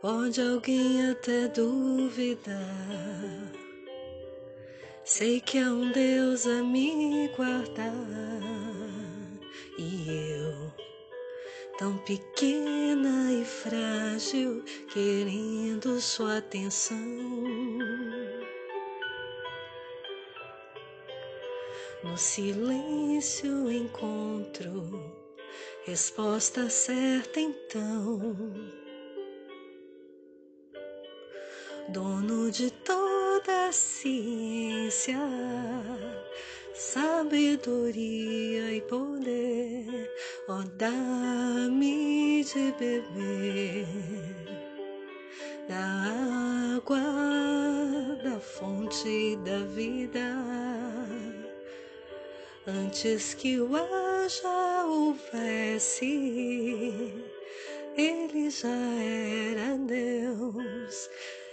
Pode alguém até duvidar. Sei que há um Deus a me guardar e eu, tão pequena e frágil, querendo sua atenção. No silêncio encontro resposta certa então. Dono de toda ciência, sabedoria e poder, ó, dá-me de beber da água da fonte da vida. Antes que o haja houvesse, ele já era Deus,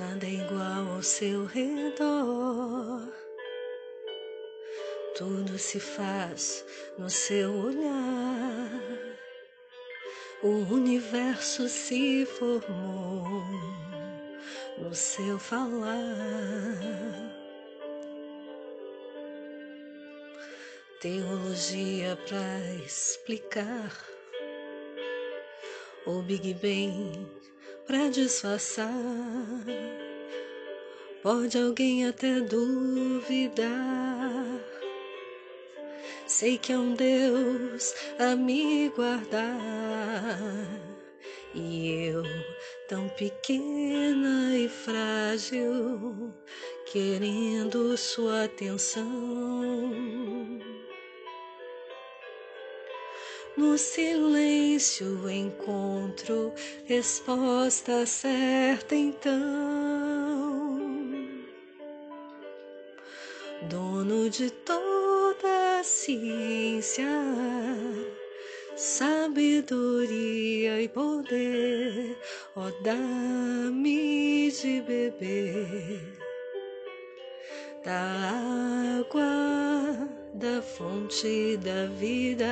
Nada é igual ao seu redor. Tudo se faz no seu olhar. O universo se formou no seu falar. teologia para explicar o Big Bang para disfarçar. Pode alguém até duvidar. Sei que é um Deus a me guardar. E eu, tão pequena e frágil, querendo sua atenção. No silêncio encontro resposta certa então. Dono de toda a ciência, sabedoria e poder, ó, oh, dá-me de beber da água da fonte da vida.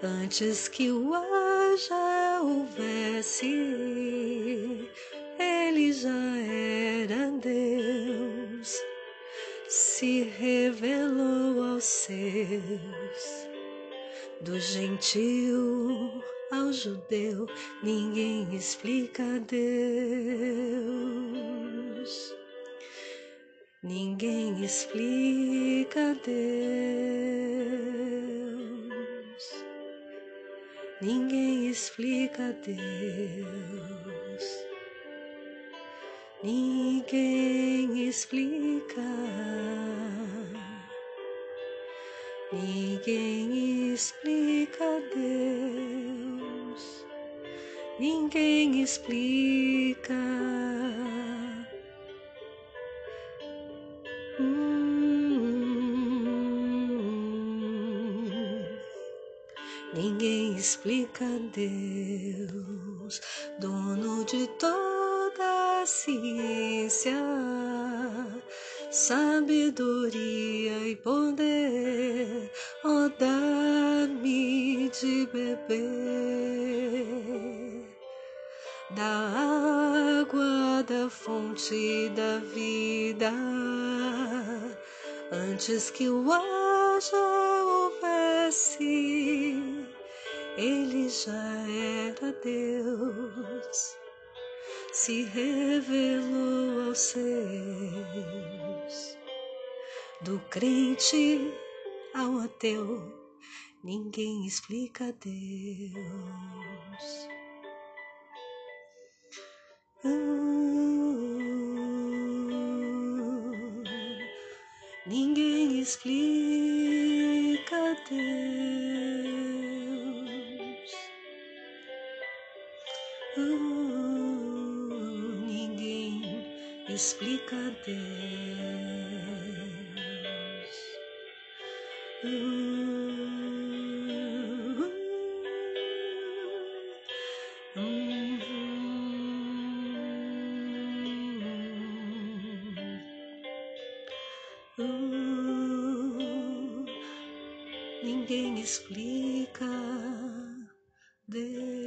Antes que o haja houvesse, ele já era Deus, se revelou aos seus. Do gentil ao judeu, ninguém explica Deus. Ninguém explica Deus, ninguém explica Deus, ninguém explica, ninguém explica Deus, ninguém explica. Ninguém explica Deus, dono de toda a ciência, sabedoria e poder, oh, dá-me de beber da água da fonte da vida, antes que o haja houvesse ele já era Deus, se revelou aos seus, do crente ao ateu, ninguém explica Deus. Uh, ninguém explica Deus. Ninguém explica Deus. Ninguém explica Deus.